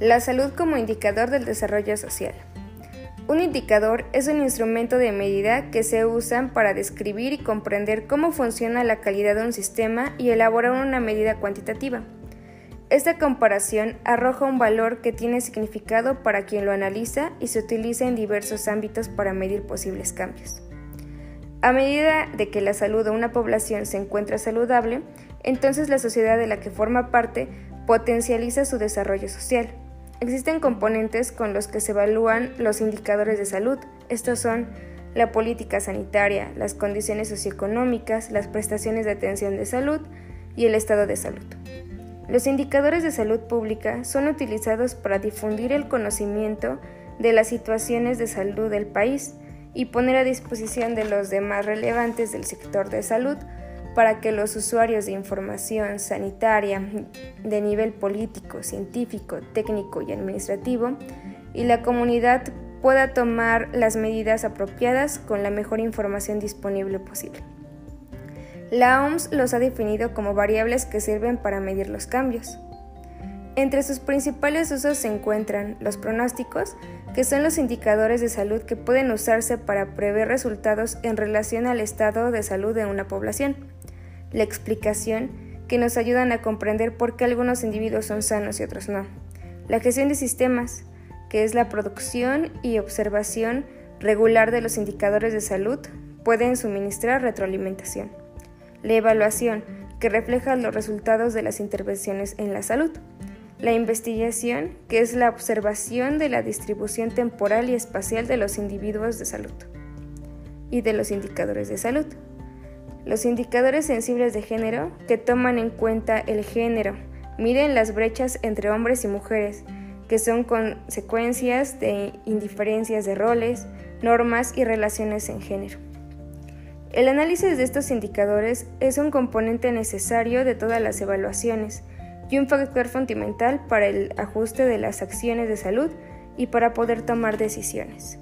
La salud como indicador del desarrollo social. Un indicador es un instrumento de medida que se usan para describir y comprender cómo funciona la calidad de un sistema y elaborar una medida cuantitativa. Esta comparación arroja un valor que tiene significado para quien lo analiza y se utiliza en diversos ámbitos para medir posibles cambios. A medida de que la salud de una población se encuentra saludable, entonces la sociedad de la que forma parte potencializa su desarrollo social. Existen componentes con los que se evalúan los indicadores de salud. Estos son la política sanitaria, las condiciones socioeconómicas, las prestaciones de atención de salud y el estado de salud. Los indicadores de salud pública son utilizados para difundir el conocimiento de las situaciones de salud del país y poner a disposición de los demás relevantes del sector de salud para que los usuarios de información sanitaria de nivel político, científico, técnico y administrativo y la comunidad pueda tomar las medidas apropiadas con la mejor información disponible posible. La OMS los ha definido como variables que sirven para medir los cambios. Entre sus principales usos se encuentran los pronósticos, que son los indicadores de salud que pueden usarse para prever resultados en relación al estado de salud de una población la explicación, que nos ayudan a comprender por qué algunos individuos son sanos y otros no. La gestión de sistemas, que es la producción y observación regular de los indicadores de salud, pueden suministrar retroalimentación. La evaluación, que refleja los resultados de las intervenciones en la salud. La investigación, que es la observación de la distribución temporal y espacial de los individuos de salud y de los indicadores de salud. Los indicadores sensibles de género, que toman en cuenta el género, miden las brechas entre hombres y mujeres, que son consecuencias de indiferencias de roles, normas y relaciones en género. El análisis de estos indicadores es un componente necesario de todas las evaluaciones y un factor fundamental para el ajuste de las acciones de salud y para poder tomar decisiones.